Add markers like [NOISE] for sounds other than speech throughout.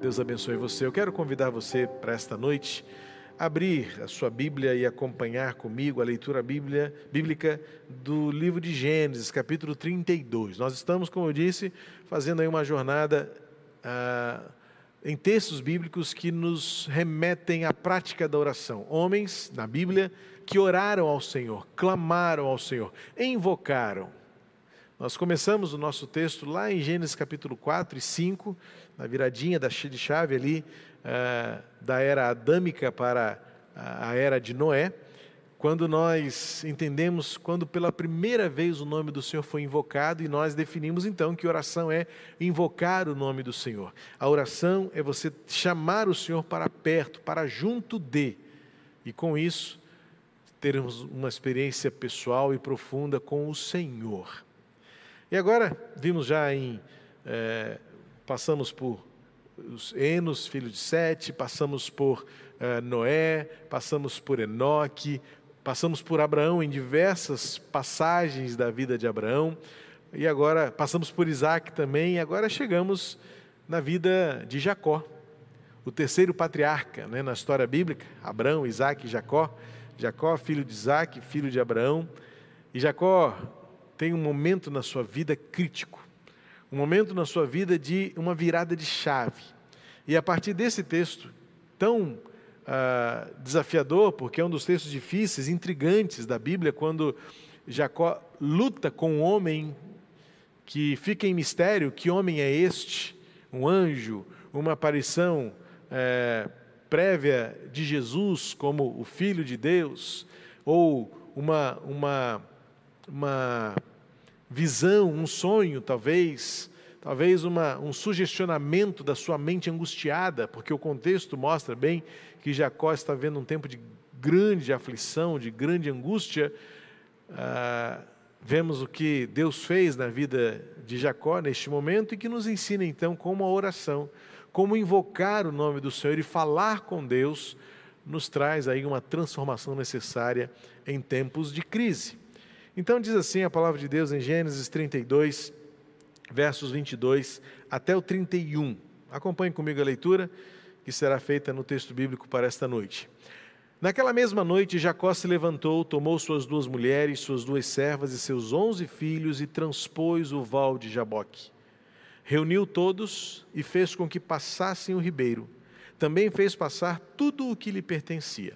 Deus abençoe você. Eu quero convidar você para esta noite abrir a sua Bíblia e acompanhar comigo a leitura bíblia, bíblica do livro de Gênesis, capítulo 32. Nós estamos, como eu disse, fazendo aí uma jornada ah, em textos bíblicos que nos remetem à prática da oração. Homens, na Bíblia, que oraram ao Senhor, clamaram ao Senhor, invocaram. Nós começamos o nosso texto lá em Gênesis capítulo 4 e 5, na viradinha da de chave ali, uh, da era adâmica para a era de Noé, quando nós entendemos quando pela primeira vez o nome do Senhor foi invocado e nós definimos então que oração é invocar o nome do Senhor. A oração é você chamar o Senhor para perto, para junto de, e com isso termos uma experiência pessoal e profunda com o Senhor. E agora vimos já em é, passamos por os Enos, filho de Sete, passamos por uh, Noé, passamos por Enoque, passamos por Abraão em diversas passagens da vida de Abraão, e agora passamos por Isaac também, e agora chegamos na vida de Jacó, o terceiro patriarca né, na história bíblica, Abraão, Isaac e Jacó. Jacó, filho de Isaac, filho de Abraão, e Jacó tem um momento na sua vida crítico um momento na sua vida de uma virada de chave. E a partir desse texto, tão ah, desafiador, porque é um dos textos difíceis, intrigantes da Bíblia, quando Jacó luta com um homem que fica em mistério: que homem é este? Um anjo, uma aparição é, prévia de Jesus como o Filho de Deus, ou uma, uma, uma visão, um sonho, talvez, talvez uma, um sugestionamento da sua mente angustiada, porque o contexto mostra bem que Jacó está vendo um tempo de grande aflição, de grande angústia. Ah, vemos o que Deus fez na vida de Jacó neste momento e que nos ensina então como a oração, como invocar o nome do Senhor e falar com Deus, nos traz aí uma transformação necessária em tempos de crise. Então diz assim a palavra de Deus em Gênesis 32, versos 22 até o 31. Acompanhe comigo a leitura que será feita no texto bíblico para esta noite. Naquela mesma noite, Jacó se levantou, tomou suas duas mulheres, suas duas servas e seus onze filhos e transpôs o val de Jaboque. Reuniu todos e fez com que passassem o ribeiro. Também fez passar tudo o que lhe pertencia.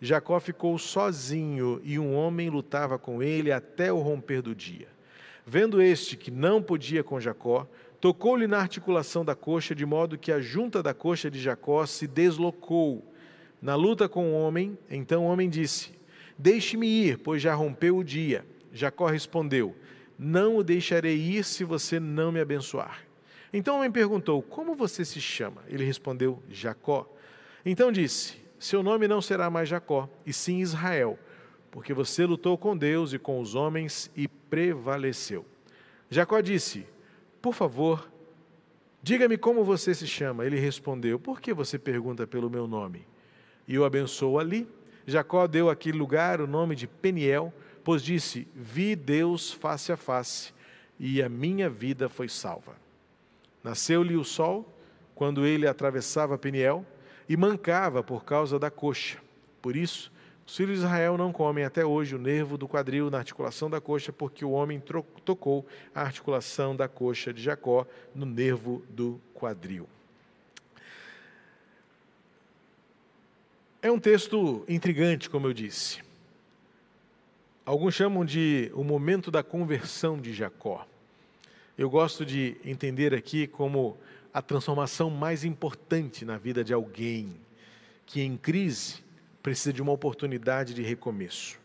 Jacó ficou sozinho e um homem lutava com ele até o romper do dia. Vendo este que não podia com Jacó, tocou-lhe na articulação da coxa, de modo que a junta da coxa de Jacó se deslocou. Na luta com o homem, então o homem disse: Deixe-me ir, pois já rompeu o dia. Jacó respondeu: Não o deixarei ir se você não me abençoar. Então o homem perguntou: Como você se chama? Ele respondeu: Jacó. Então disse: seu nome não será mais Jacó, e sim Israel, porque você lutou com Deus e com os homens e prevaleceu. Jacó disse: Por favor, diga-me como você se chama. Ele respondeu: Por que você pergunta pelo meu nome? E o abençoou ali. Jacó deu àquele lugar o nome de Peniel, pois disse: Vi Deus face a face, e a minha vida foi salva. Nasceu-lhe o sol quando ele atravessava Peniel e mancava por causa da coxa. Por isso, os filhos de Israel não comem até hoje o nervo do quadril na articulação da coxa, porque o homem tocou a articulação da coxa de Jacó no nervo do quadril. É um texto intrigante, como eu disse. Alguns chamam de o momento da conversão de Jacó. Eu gosto de entender aqui como a transformação mais importante na vida de alguém que em crise precisa de uma oportunidade de recomeço.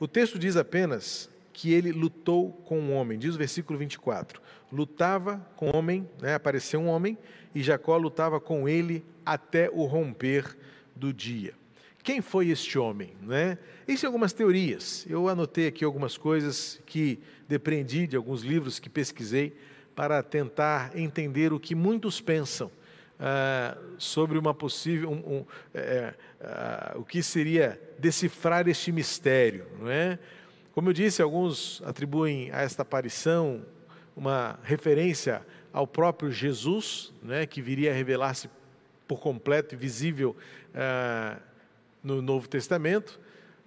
O texto diz apenas que ele lutou com um homem, diz o versículo 24: lutava com um homem, né, apareceu um homem, e Jacó lutava com ele até o romper do dia. Quem foi este homem? Né? Existem algumas teorias. Eu anotei aqui algumas coisas que depreendi de alguns livros que pesquisei para tentar entender o que muitos pensam ah, sobre uma possível, um, um, é, ah, o que seria decifrar este mistério, não é? Como eu disse, alguns atribuem a esta aparição uma referência ao próprio Jesus, né, que viria a revelar-se por completo e visível ah, no Novo Testamento.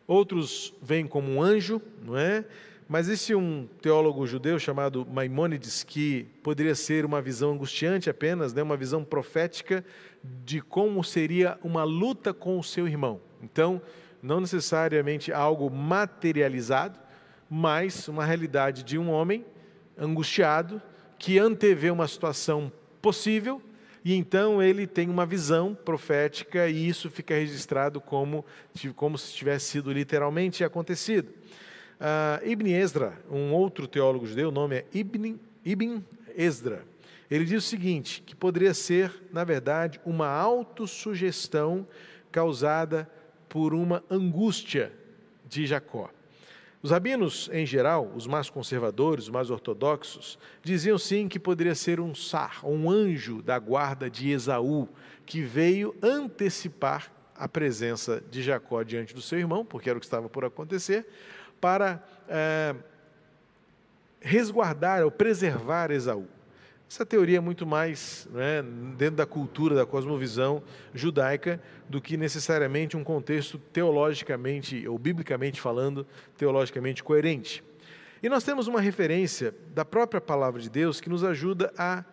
Outros veem como um anjo, não é? Mas esse um teólogo judeu chamado Maimônides, que poderia ser uma visão angustiante apenas, né, uma visão profética de como seria uma luta com o seu irmão. Então, não necessariamente algo materializado, mas uma realidade de um homem angustiado que antevê uma situação possível e então ele tem uma visão profética e isso fica registrado como, como se tivesse sido literalmente acontecido. Uh, Ibn Ezra, um outro teólogo judeu, o nome é Ibn, Ibn Ezra, ele diz o seguinte, que poderia ser, na verdade, uma autossugestão causada por uma angústia de Jacó. Os rabinos, em geral, os mais conservadores, os mais ortodoxos, diziam sim que poderia ser um sar, um anjo da guarda de Esaú, que veio antecipar a presença de Jacó diante do seu irmão, porque era o que estava por acontecer, para é, resguardar ou preservar Esaú. Essa teoria é muito mais né, dentro da cultura, da cosmovisão judaica, do que necessariamente um contexto teologicamente, ou biblicamente falando, teologicamente coerente. E nós temos uma referência da própria palavra de Deus que nos ajuda a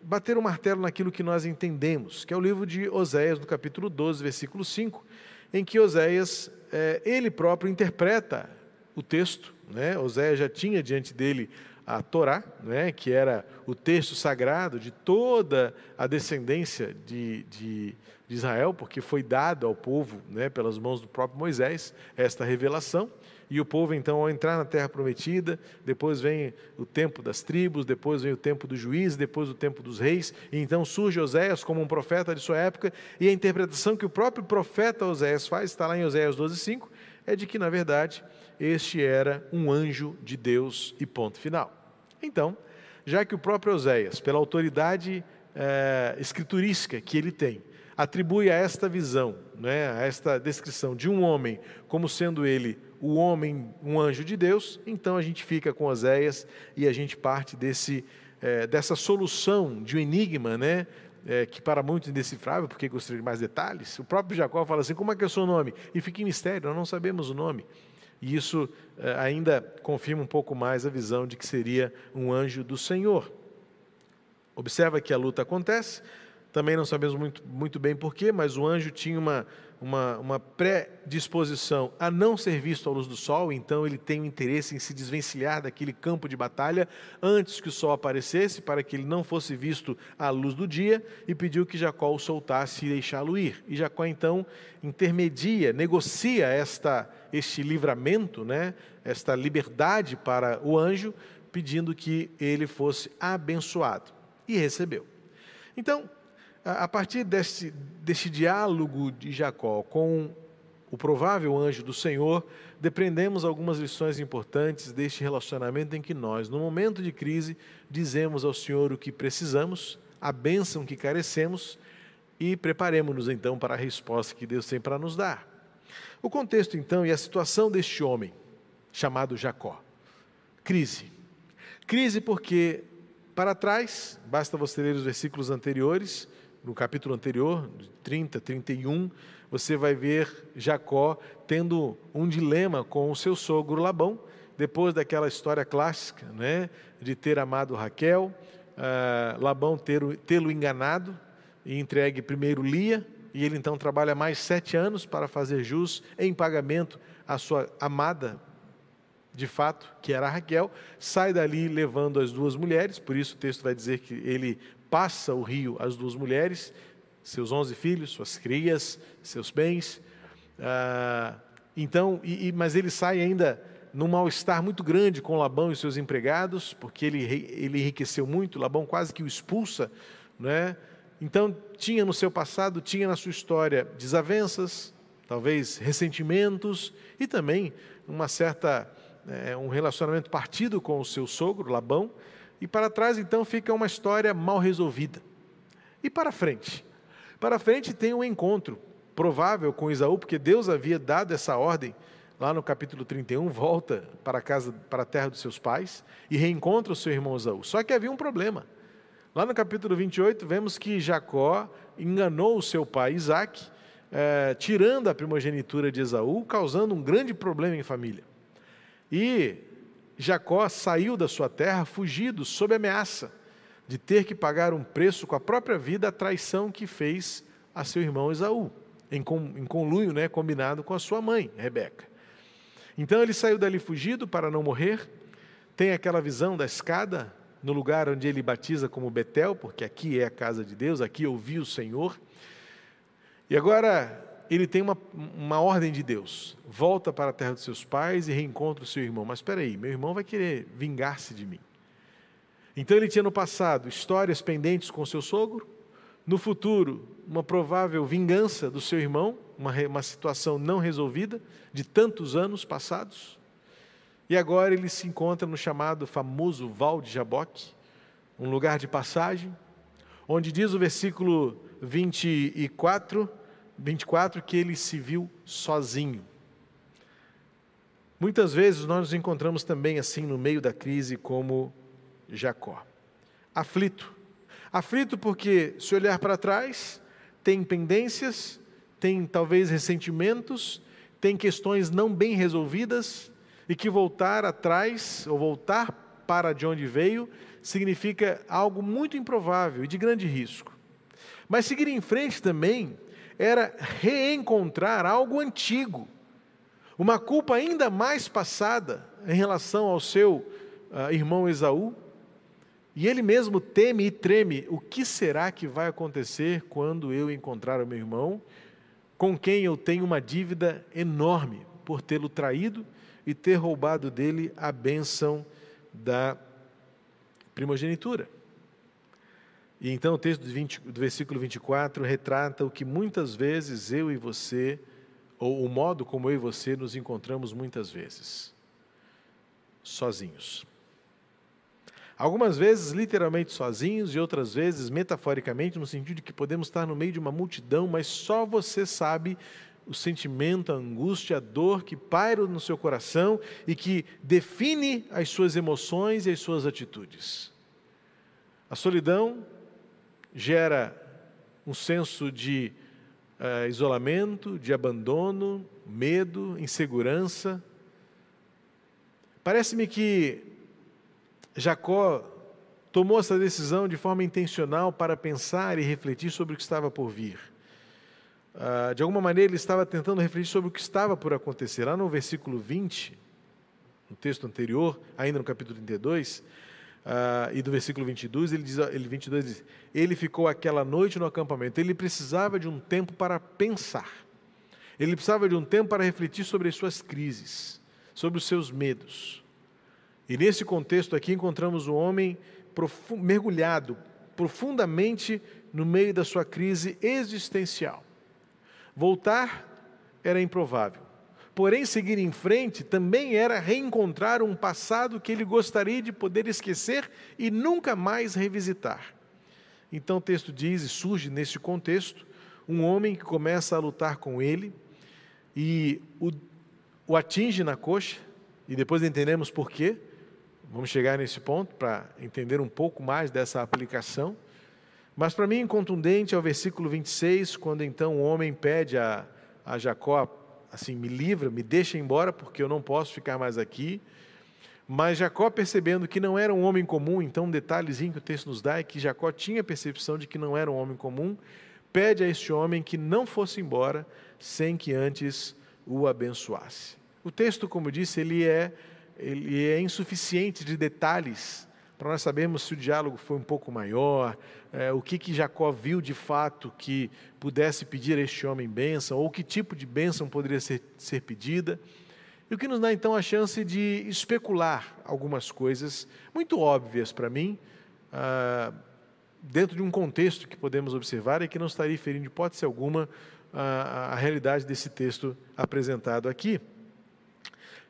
bater o martelo naquilo que nós entendemos, que é o livro de Oséias, no capítulo 12, versículo 5, em que Oséias, é, ele próprio interpreta o texto, né? Oséias já tinha diante dele a Torá, né, que era o texto sagrado de toda a descendência de, de, de Israel, porque foi dado ao povo né, pelas mãos do próprio Moisés esta revelação. E o povo, então, ao entrar na terra prometida, depois vem o tempo das tribos, depois vem o tempo dos juízes, depois o tempo dos reis, e então surge Oséias como um profeta de sua época, e a interpretação que o próprio profeta Oséias faz, está lá em Oséias 12,5, é de que, na verdade, este era um anjo de Deus e ponto final. Então, já que o próprio Oséias, pela autoridade é, escriturística que ele tem, atribui a esta visão, né, a esta descrição de um homem como sendo ele o homem, um anjo de Deus, então a gente fica com Oséias e a gente parte desse, é, dessa solução de um enigma, né, é, que para muitos indecifrável, porque gostaria de mais detalhes. O próprio Jacó fala assim: como é que é o seu nome? E fica em mistério, nós não sabemos o nome. E isso eh, ainda confirma um pouco mais a visão de que seria um anjo do Senhor. Observa que a luta acontece, também não sabemos muito, muito bem porquê, mas o anjo tinha uma, uma, uma predisposição a não ser visto à luz do sol, então ele tem o interesse em se desvencilhar daquele campo de batalha antes que o sol aparecesse, para que ele não fosse visto à luz do dia, e pediu que Jacó o soltasse e deixá-lo ir. E Jacó então intermedia, negocia esta, este livramento, né, esta liberdade para o anjo, pedindo que ele fosse abençoado. E recebeu. Então, a partir deste, deste diálogo de Jacó com o provável anjo do Senhor, depreendemos algumas lições importantes deste relacionamento em que nós, no momento de crise, dizemos ao Senhor o que precisamos, a bênção que carecemos e preparemos-nos então para a resposta que Deus tem para nos dar. O contexto então e a situação deste homem, chamado Jacó. Crise. Crise porque, para trás, basta você ler os versículos anteriores, no capítulo anterior, 30, 31, você vai ver Jacó tendo um dilema com o seu sogro Labão, depois daquela história clássica, né, de ter amado Raquel, uh, Labão tê-lo enganado e entregue primeiro Lia, e ele então trabalha mais sete anos para fazer jus em pagamento à sua amada, de fato, que era Raquel, sai dali levando as duas mulheres, por isso o texto vai dizer que ele passa o rio às duas mulheres, seus onze filhos, suas crias, seus bens. Ah, então, e, e, mas ele sai ainda num mal-estar muito grande com Labão e seus empregados, porque ele, ele enriqueceu muito, Labão quase que o expulsa, né? Então, tinha no seu passado, tinha na sua história desavenças, talvez ressentimentos e também uma certa é, um relacionamento partido com o seu sogro, Labão, e para trás, então, fica uma história mal resolvida. E para frente? Para frente tem um encontro provável com Isaú, porque Deus havia dado essa ordem lá no capítulo 31, volta para a casa, para a terra dos seus pais e reencontra o seu irmão Isaú. Só que havia um problema. Lá no capítulo 28, vemos que Jacó enganou o seu pai Isaac, eh, tirando a primogenitura de Esaú, causando um grande problema em família. E Jacó saiu da sua terra fugido, sob ameaça de ter que pagar um preço com a própria vida a traição que fez a seu irmão Esaú, em, conluio, né, combinado com a sua mãe, Rebeca. Então ele saiu dali fugido para não morrer, tem aquela visão da escada no lugar onde ele batiza como Betel, porque aqui é a casa de Deus, aqui ouvi o Senhor. E agora ele tem uma, uma ordem de Deus: volta para a terra dos seus pais e reencontra o seu irmão. Mas espera aí, meu irmão vai querer vingar-se de mim. Então ele tinha no passado histórias pendentes com seu sogro, no futuro, uma provável vingança do seu irmão, uma, uma situação não resolvida de tantos anos passados. E agora ele se encontra no chamado famoso Val de Jaboque, um lugar de passagem, onde diz o versículo 24, 24 que ele se viu sozinho. Muitas vezes nós nos encontramos também assim no meio da crise, como Jacó, aflito. Aflito porque, se olhar para trás, tem pendências, tem talvez ressentimentos, tem questões não bem resolvidas, e que voltar atrás, ou voltar para de onde veio, significa algo muito improvável e de grande risco. Mas seguir em frente também era reencontrar algo antigo, uma culpa ainda mais passada em relação ao seu uh, irmão Esaú. E ele mesmo teme e treme: o que será que vai acontecer quando eu encontrar o meu irmão, com quem eu tenho uma dívida enorme por tê-lo traído e ter roubado dele a bênção da primogenitura. E então o texto do, 20, do versículo 24 retrata o que muitas vezes eu e você, ou o modo como eu e você nos encontramos muitas vezes, sozinhos. Algumas vezes literalmente sozinhos e outras vezes metaforicamente, no sentido de que podemos estar no meio de uma multidão, mas só você sabe o sentimento, a angústia, a dor que paira no seu coração e que define as suas emoções e as suas atitudes. A solidão gera um senso de uh, isolamento, de abandono, medo, insegurança. Parece-me que Jacó tomou essa decisão de forma intencional para pensar e refletir sobre o que estava por vir. Uh, de alguma maneira, ele estava tentando refletir sobre o que estava por acontecer. Lá no versículo 20, no texto anterior, ainda no capítulo 32, uh, e do versículo 22, ele diz, ele, 22 diz: Ele ficou aquela noite no acampamento. Ele precisava de um tempo para pensar. Ele precisava de um tempo para refletir sobre as suas crises, sobre os seus medos. E nesse contexto aqui encontramos um homem mergulhado profundamente no meio da sua crise existencial. Voltar era improvável. Porém, seguir em frente também era reencontrar um passado que ele gostaria de poder esquecer e nunca mais revisitar. Então o texto diz, e surge nesse contexto, um homem que começa a lutar com ele e o, o atinge na coxa, e depois entendemos por quê. Vamos chegar nesse ponto para entender um pouco mais dessa aplicação. Mas para mim, contundente é o versículo 26, quando então o homem pede a, a Jacó, assim, me livra, me deixa embora, porque eu não posso ficar mais aqui. Mas Jacó, percebendo que não era um homem comum, então um detalhezinho que o texto nos dá é que Jacó tinha percepção de que não era um homem comum, pede a este homem que não fosse embora sem que antes o abençoasse. O texto, como disse, ele é, ele é insuficiente de detalhes para nós sabermos se o diálogo foi um pouco maior, é, o que, que Jacó viu de fato que pudesse pedir a este homem bênção, ou que tipo de bênção poderia ser, ser pedida. E o que nos dá então a chance de especular algumas coisas muito óbvias para mim, ah, dentro de um contexto que podemos observar e que não estaria ferindo hipótese alguma a, a realidade desse texto apresentado aqui.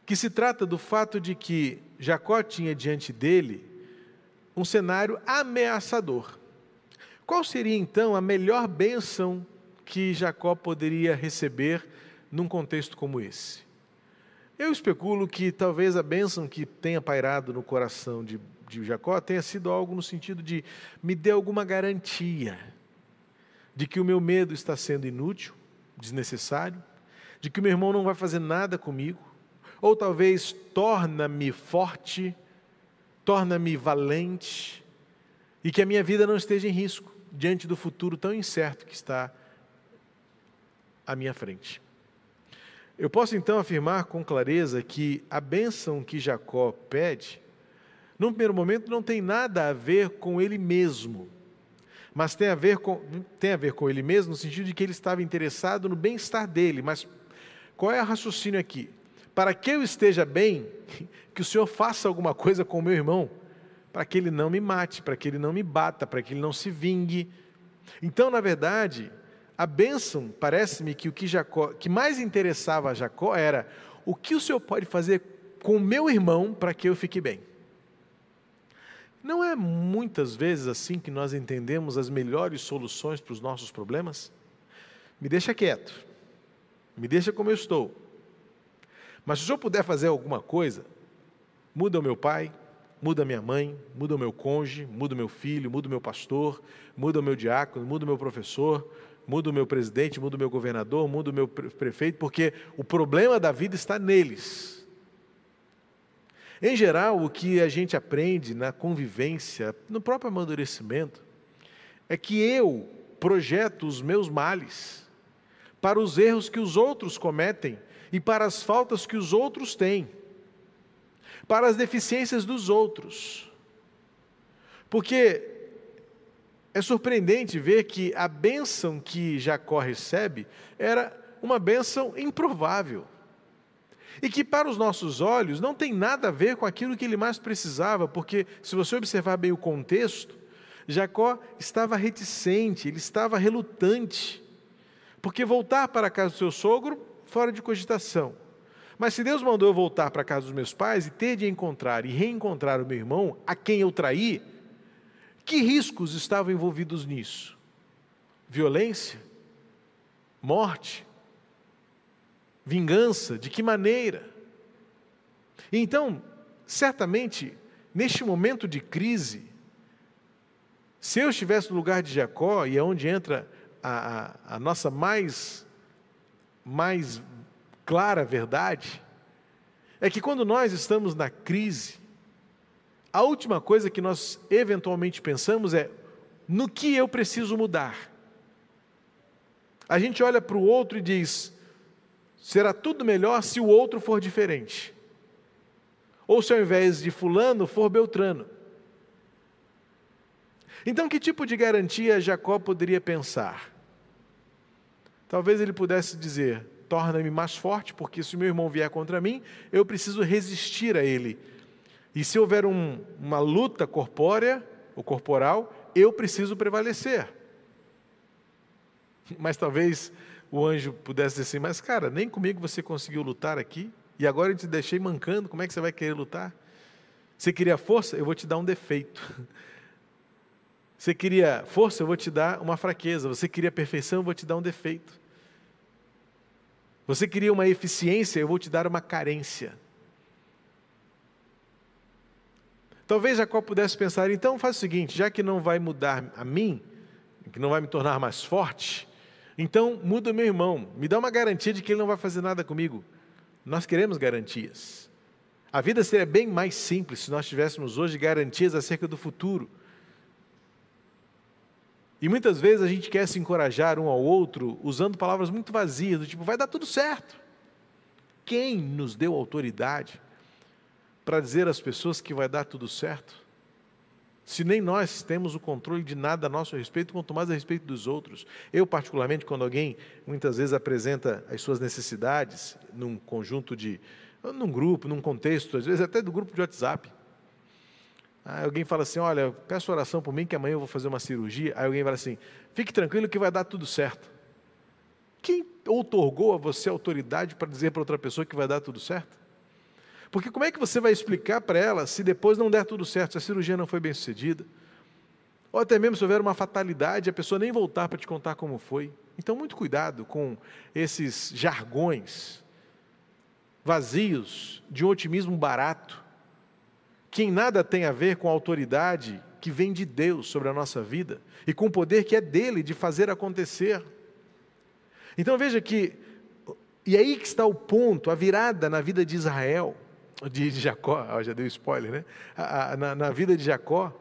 Que se trata do fato de que Jacó tinha diante dele um cenário ameaçador. Qual seria então a melhor bênção que Jacó poderia receber num contexto como esse? Eu especulo que talvez a bênção que tenha pairado no coração de, de Jacó tenha sido algo no sentido de me dê alguma garantia de que o meu medo está sendo inútil, desnecessário, de que o meu irmão não vai fazer nada comigo, ou talvez torna-me forte, torna-me valente, e que a minha vida não esteja em risco diante do futuro tão incerto que está à minha frente. Eu posso então afirmar com clareza que a bênção que Jacó pede, num primeiro momento, não tem nada a ver com ele mesmo, mas tem a ver com, tem a ver com ele mesmo no sentido de que ele estava interessado no bem-estar dele. Mas qual é o raciocínio aqui? Para que eu esteja bem, [LAUGHS] que o Senhor faça alguma coisa com o meu irmão, para que ele não me mate, para que ele não me bata, para que ele não se vingue. Então, na verdade, a bênção, parece-me que o que, Jacó, que mais interessava a Jacó era o que o Senhor pode fazer com o meu irmão para que eu fique bem. Não é muitas vezes assim que nós entendemos as melhores soluções para os nossos problemas? Me deixa quieto, me deixa como eu estou. Mas se o senhor puder fazer alguma coisa, muda o meu pai, muda a minha mãe, muda o meu cônjuge, muda o meu filho, muda o meu pastor, muda o meu diácono, muda o meu professor, muda o meu presidente, muda o meu governador, muda o meu prefeito, porque o problema da vida está neles. Em geral, o que a gente aprende na convivência, no próprio amadurecimento, é que eu projeto os meus males para os erros que os outros cometem e para as faltas que os outros têm, para as deficiências dos outros. Porque é surpreendente ver que a bênção que Jacó recebe era uma bênção improvável. E que para os nossos olhos não tem nada a ver com aquilo que ele mais precisava, porque se você observar bem o contexto, Jacó estava reticente, ele estava relutante, porque voltar para a casa do seu sogro, fora de cogitação. Mas se Deus mandou eu voltar para a casa dos meus pais e ter de encontrar e reencontrar o meu irmão, a quem eu traí, que riscos estavam envolvidos nisso? Violência? Morte? Vingança? De que maneira? Então, certamente, neste momento de crise, se eu estivesse no lugar de Jacó, e é onde entra a, a, a nossa mais, mais clara verdade, é que quando nós estamos na crise, a última coisa que nós eventualmente pensamos é no que eu preciso mudar. A gente olha para o outro e diz: será tudo melhor se o outro for diferente. Ou se ao invés de Fulano for Beltrano. Então, que tipo de garantia Jacó poderia pensar? Talvez ele pudesse dizer: torna-me mais forte, porque se o meu irmão vier contra mim, eu preciso resistir a ele e se houver um, uma luta corpórea ou corporal, eu preciso prevalecer. [LAUGHS] Mas talvez o anjo pudesse dizer assim: Mas cara, nem comigo você conseguiu lutar aqui, e agora eu te deixei mancando, como é que você vai querer lutar? Você queria força? Eu vou te dar um defeito. [LAUGHS] Você queria força? Eu vou te dar uma fraqueza. Você queria perfeição? Eu vou te dar um defeito. Você queria uma eficiência? Eu vou te dar uma carência. Talvez Jacó pudesse pensar, então faz o seguinte, já que não vai mudar a mim, que não vai me tornar mais forte, então muda o meu irmão, me dá uma garantia de que ele não vai fazer nada comigo. Nós queremos garantias. A vida seria bem mais simples se nós tivéssemos hoje garantias acerca do futuro. E muitas vezes a gente quer se encorajar um ao outro usando palavras muito vazias, do tipo, vai dar tudo certo. Quem nos deu autoridade para dizer às pessoas que vai dar tudo certo? Se nem nós temos o controle de nada a nosso respeito, quanto mais a respeito dos outros. Eu, particularmente, quando alguém muitas vezes apresenta as suas necessidades num conjunto de. num grupo, num contexto, às vezes até do grupo de WhatsApp. Aí alguém fala assim: Olha, peço oração por mim que amanhã eu vou fazer uma cirurgia. Aí alguém fala assim: Fique tranquilo que vai dar tudo certo. Quem outorgou a você autoridade para dizer para outra pessoa que vai dar tudo certo? Porque como é que você vai explicar para ela se depois não der tudo certo, se a cirurgia não foi bem sucedida? Ou até mesmo se houver uma fatalidade, a pessoa nem voltar para te contar como foi. Então, muito cuidado com esses jargões vazios de um otimismo barato, que em nada tem a ver com a autoridade que vem de Deus sobre a nossa vida e com o poder que é dele de fazer acontecer. Então veja que, e aí que está o ponto, a virada na vida de Israel, de Jacó, [LAUGHS] já deu spoiler, né? na, na vida de Jacó,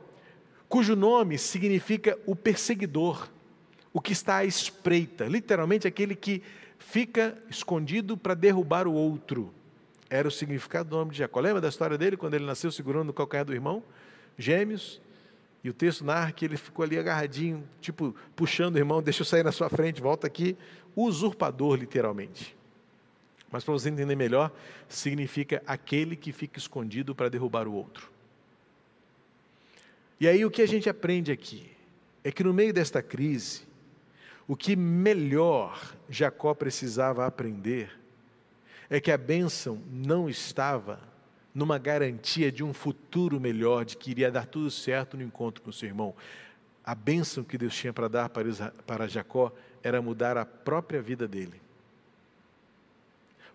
cujo nome significa o perseguidor, o que está à espreita, literalmente aquele que fica escondido para derrubar o outro. Era o significado do nome de Jacó. Lembra da história dele, quando ele nasceu segurando o calcanhar do irmão? Gêmeos. E o texto narra que ele ficou ali agarradinho, tipo, puxando o irmão, deixa eu sair na sua frente, volta aqui. Usurpador, literalmente. Mas para você entender melhor, significa aquele que fica escondido para derrubar o outro. E aí o que a gente aprende aqui é que no meio desta crise, o que melhor Jacó precisava aprender é que a bênção não estava numa garantia de um futuro melhor, de que iria dar tudo certo no encontro com seu irmão. A bênção que Deus tinha para dar para Jacó era mudar a própria vida dele.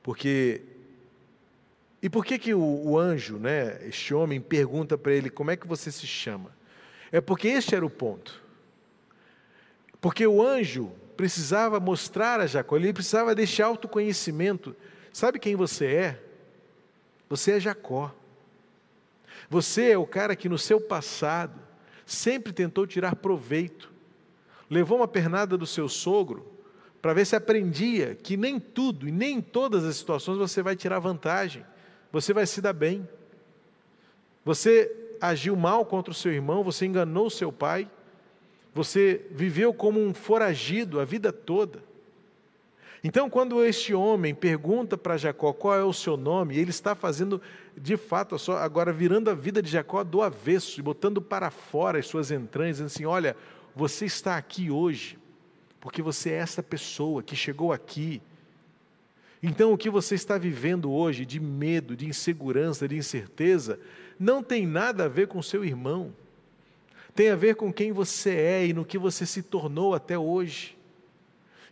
Porque e por que, que o, o anjo, né, este homem, pergunta para ele como é que você se chama? É porque este era o ponto. Porque o anjo precisava mostrar a Jacó, ele precisava deste autoconhecimento. Sabe quem você é? Você é Jacó. Você é o cara que no seu passado sempre tentou tirar proveito. Levou uma pernada do seu sogro para ver se aprendia que nem tudo e nem em todas as situações você vai tirar vantagem. Você vai se dar bem. Você agiu mal contra o seu irmão, você enganou o seu pai, você viveu como um foragido a vida toda. Então, quando este homem pergunta para Jacó qual é o seu nome, ele está fazendo, de fato, agora virando a vida de Jacó do avesso e botando para fora as suas entranhas, dizendo assim: Olha, você está aqui hoje, porque você é essa pessoa que chegou aqui. Então, o que você está vivendo hoje de medo, de insegurança, de incerteza, não tem nada a ver com seu irmão tem a ver com quem você é e no que você se tornou até hoje.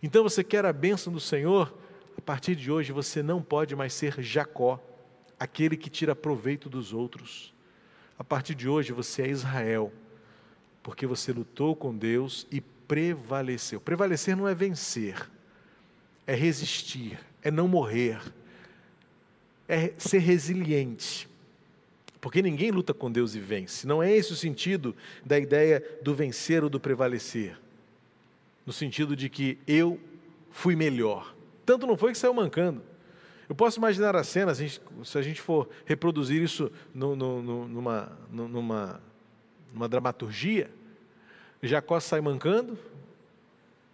Então você quer a bênção do Senhor? A partir de hoje você não pode mais ser Jacó, aquele que tira proveito dos outros. A partir de hoje você é Israel, porque você lutou com Deus e prevaleceu. Prevalecer não é vencer, é resistir, é não morrer, é ser resiliente. Porque ninguém luta com Deus e vence. Não é esse o sentido da ideia do vencer ou do prevalecer. No sentido de que eu fui melhor. Tanto não foi que saiu mancando. Eu posso imaginar a cena, se a gente for reproduzir isso numa, numa, numa dramaturgia, Jacó sai mancando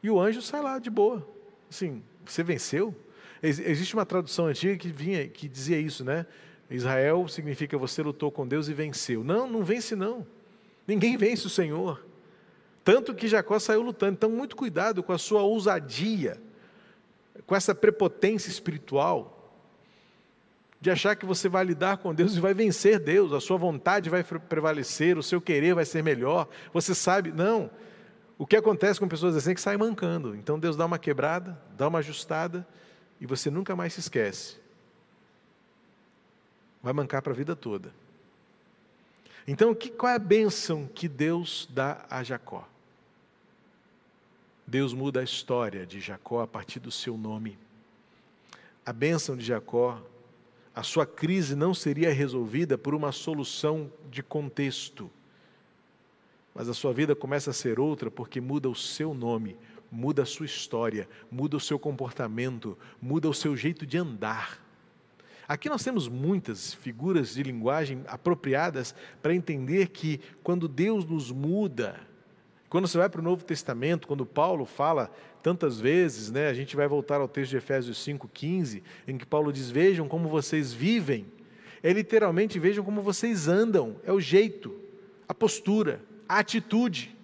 e o anjo sai lá de boa. Assim, você venceu? Existe uma tradução antiga que vinha, que dizia isso, né? Israel significa você lutou com Deus e venceu. Não, não vence não. Ninguém vence o Senhor. Tanto que Jacó saiu lutando. Então, muito cuidado com a sua ousadia, com essa prepotência espiritual, de achar que você vai lidar com Deus e vai vencer Deus, a sua vontade vai prevalecer, o seu querer vai ser melhor. Você sabe, não. O que acontece com pessoas assim é que saem mancando. Então Deus dá uma quebrada, dá uma ajustada e você nunca mais se esquece vai mancar para a vida toda. Então, que, qual é a bênção que Deus dá a Jacó? Deus muda a história de Jacó a partir do seu nome. A bênção de Jacó, a sua crise não seria resolvida por uma solução de contexto, mas a sua vida começa a ser outra porque muda o seu nome, muda a sua história, muda o seu comportamento, muda o seu jeito de andar. Aqui nós temos muitas figuras de linguagem apropriadas para entender que quando Deus nos muda, quando você vai para o Novo Testamento, quando Paulo fala tantas vezes, né, a gente vai voltar ao texto de Efésios 5,15, em que Paulo diz: Vejam como vocês vivem, é literalmente vejam como vocês andam, é o jeito, a postura, a atitude,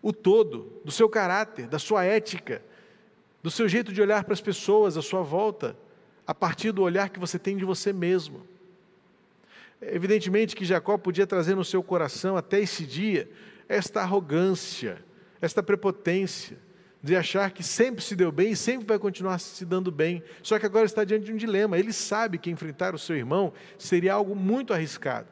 o todo, do seu caráter, da sua ética, do seu jeito de olhar para as pessoas à sua volta a partir do olhar que você tem de você mesmo. Evidentemente que Jacó podia trazer no seu coração até esse dia esta arrogância, esta prepotência, de achar que sempre se deu bem e sempre vai continuar se dando bem. Só que agora está diante de um dilema. Ele sabe que enfrentar o seu irmão seria algo muito arriscado.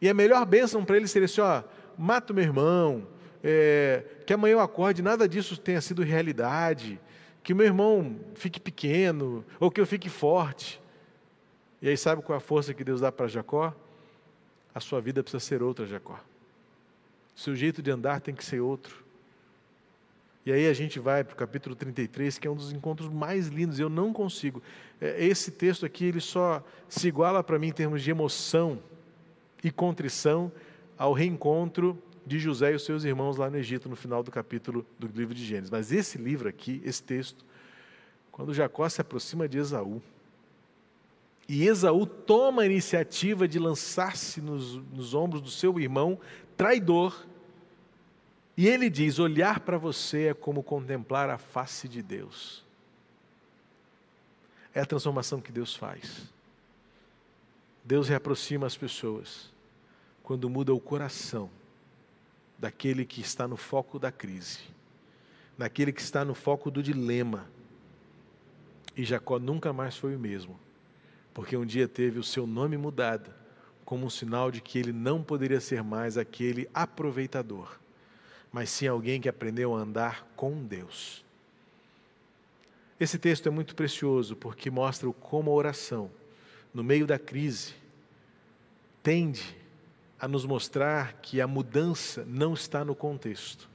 E a melhor bênção para ele seria assim: ó, mata o meu irmão, é, que amanhã eu acorde, nada disso tenha sido realidade, que o meu irmão fique pequeno, ou que eu fique forte. E aí, sabe qual é a força que Deus dá para Jacó? A sua vida precisa ser outra, Jacó. Seu jeito de andar tem que ser outro. E aí a gente vai para o capítulo 33, que é um dos encontros mais lindos. Eu não consigo. É, esse texto aqui, ele só se iguala para mim em termos de emoção e contrição ao reencontro de José e os seus irmãos lá no Egito, no final do capítulo do livro de Gênesis. Mas esse livro aqui, esse texto, quando Jacó se aproxima de Esaú, e Esaú toma a iniciativa de lançar-se nos, nos ombros do seu irmão traidor, e ele diz: olhar para você é como contemplar a face de Deus. É a transformação que Deus faz. Deus reaproxima as pessoas quando muda o coração daquele que está no foco da crise, daquele que está no foco do dilema. E Jacó nunca mais foi o mesmo, porque um dia teve o seu nome mudado, como um sinal de que ele não poderia ser mais aquele aproveitador, mas sim alguém que aprendeu a andar com Deus. Esse texto é muito precioso porque mostra como a oração, no meio da crise, tende a nos mostrar que a mudança não está no contexto.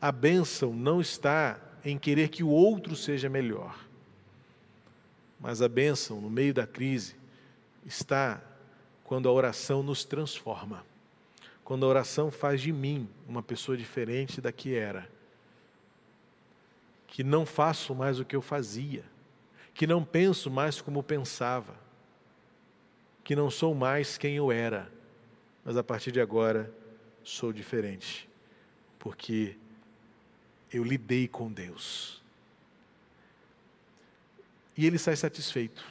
A bênção não está em querer que o outro seja melhor. Mas a bênção, no meio da crise, está quando a oração nos transforma. Quando a oração faz de mim uma pessoa diferente da que era. Que não faço mais o que eu fazia. Que não penso mais como pensava. Que não sou mais quem eu era mas a partir de agora sou diferente, porque eu lidei com Deus. E ele sai satisfeito.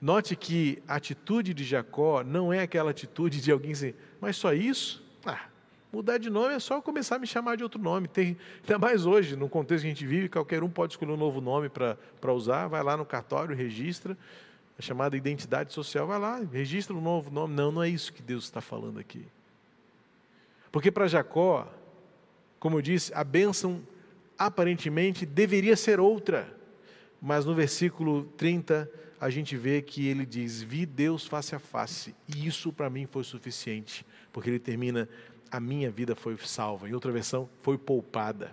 Note que a atitude de Jacó não é aquela atitude de alguém assim, mas só isso? Ah, mudar de nome é só começar a me chamar de outro nome. Tem, ainda mais hoje, no contexto que a gente vive, qualquer um pode escolher um novo nome para usar, vai lá no cartório, registra a chamada identidade social, vai lá, registra um novo nome. Não, não é isso que Deus está falando aqui. Porque para Jacó, como eu disse, a bênção aparentemente deveria ser outra. Mas no versículo 30, a gente vê que ele diz: Vi Deus face a face, e isso para mim foi suficiente, porque ele termina: A minha vida foi salva. Em outra versão, foi poupada.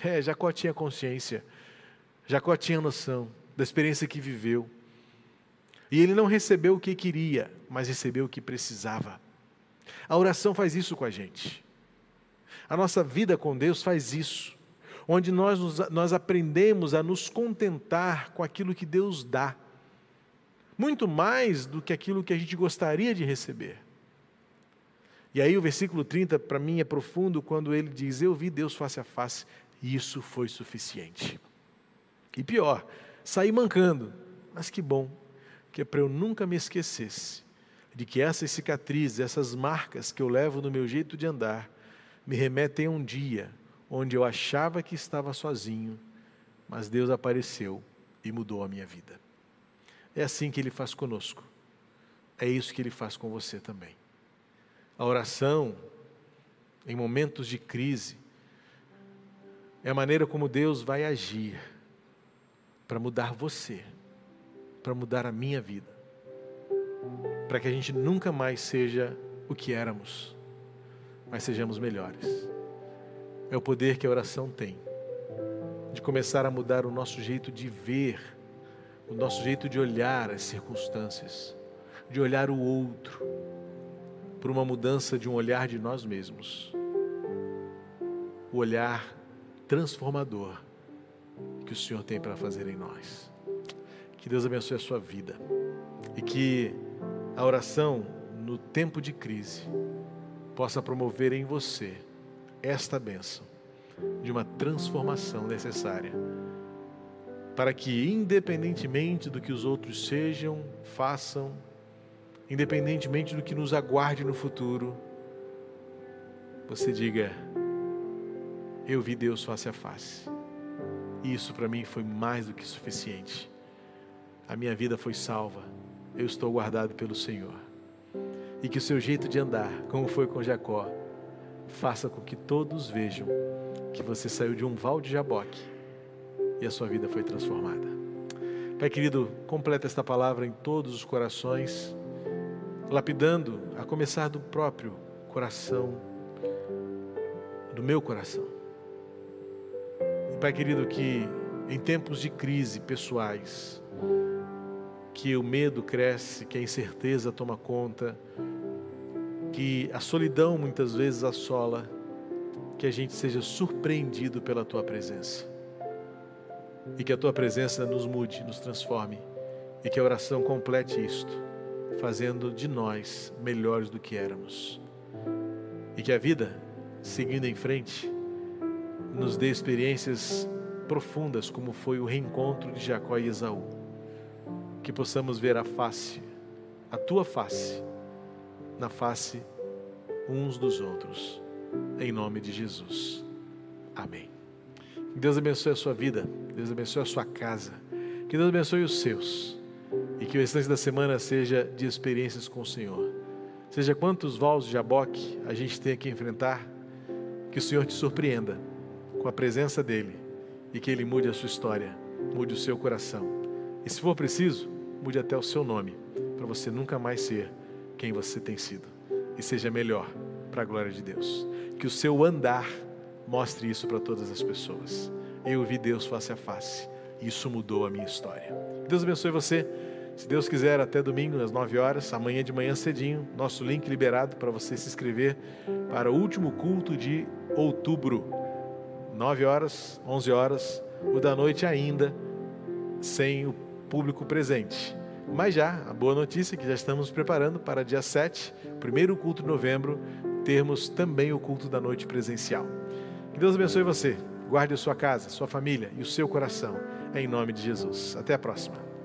É, Jacó tinha consciência, Jacó tinha noção da experiência que viveu, e ele não recebeu o que queria, mas recebeu o que precisava. A oração faz isso com a gente. A nossa vida com Deus faz isso, onde nós, nós aprendemos a nos contentar com aquilo que Deus dá, muito mais do que aquilo que a gente gostaria de receber. E aí o versículo 30 para mim é profundo quando ele diz: Eu vi Deus face a face, e isso foi suficiente. E pior, saí mancando, mas que bom, que é para eu nunca me esquecesse de que essas cicatrizes, essas marcas que eu levo no meu jeito de andar, me remetem a um dia onde eu achava que estava sozinho, mas Deus apareceu e mudou a minha vida. É assim que Ele faz conosco. É isso que Ele faz com você também. A oração, em momentos de crise, é a maneira como Deus vai agir para mudar você para mudar a minha vida, para que a gente nunca mais seja o que éramos, mas sejamos melhores. É o poder que a oração tem de começar a mudar o nosso jeito de ver, o nosso jeito de olhar as circunstâncias, de olhar o outro, por uma mudança de um olhar de nós mesmos. O olhar transformador que o Senhor tem para fazer em nós. Que Deus abençoe a sua vida. E que a oração no tempo de crise possa promover em você esta bênção de uma transformação necessária. Para que, independentemente do que os outros sejam, façam, independentemente do que nos aguarde no futuro, você diga: Eu vi Deus face a face. E isso para mim foi mais do que suficiente a minha vida foi salva, eu estou guardado pelo Senhor. e que o seu jeito de andar, como foi com Jacó, faça com que todos vejam que você saiu de um val de Jaboque e a sua vida foi transformada. Pai querido, completa esta palavra em todos os corações, lapidando, a começar do próprio coração, do meu coração. Pai querido, que em tempos de crise pessoais, que o medo cresce, que a incerteza toma conta, que a solidão muitas vezes assola, que a gente seja surpreendido pela tua presença. E que a tua presença nos mude, nos transforme, e que a oração complete isto, fazendo de nós melhores do que éramos. E que a vida, seguindo em frente, nos dê experiências profundas, como foi o reencontro de Jacó e Esaú. Que possamos ver a face, a tua face, na face uns dos outros. Em nome de Jesus. Amém. Que Deus abençoe a sua vida, Deus abençoe a sua casa, que Deus abençoe os seus e que o restante da semana seja de experiências com o Senhor. Seja quantos vols de Jaboque a gente tem que enfrentar, que o Senhor te surpreenda com a presença dEle e que Ele mude a sua história, mude o seu coração. E se for preciso, mude até o seu nome, para você nunca mais ser quem você tem sido e seja melhor para a glória de Deus. Que o seu andar mostre isso para todas as pessoas. Eu vi Deus face a face e isso mudou a minha história. Deus abençoe você. Se Deus quiser, até domingo às 9 horas, amanhã de manhã cedinho, nosso link liberado para você se inscrever para o último culto de outubro. 9 horas, 11 horas, o da noite ainda, sem o público presente. Mas já, a boa notícia é que já estamos preparando para dia 7, primeiro culto de novembro, termos também o culto da noite presencial. Que Deus abençoe você, guarde a sua casa, sua família e o seu coração, em nome de Jesus. Até a próxima.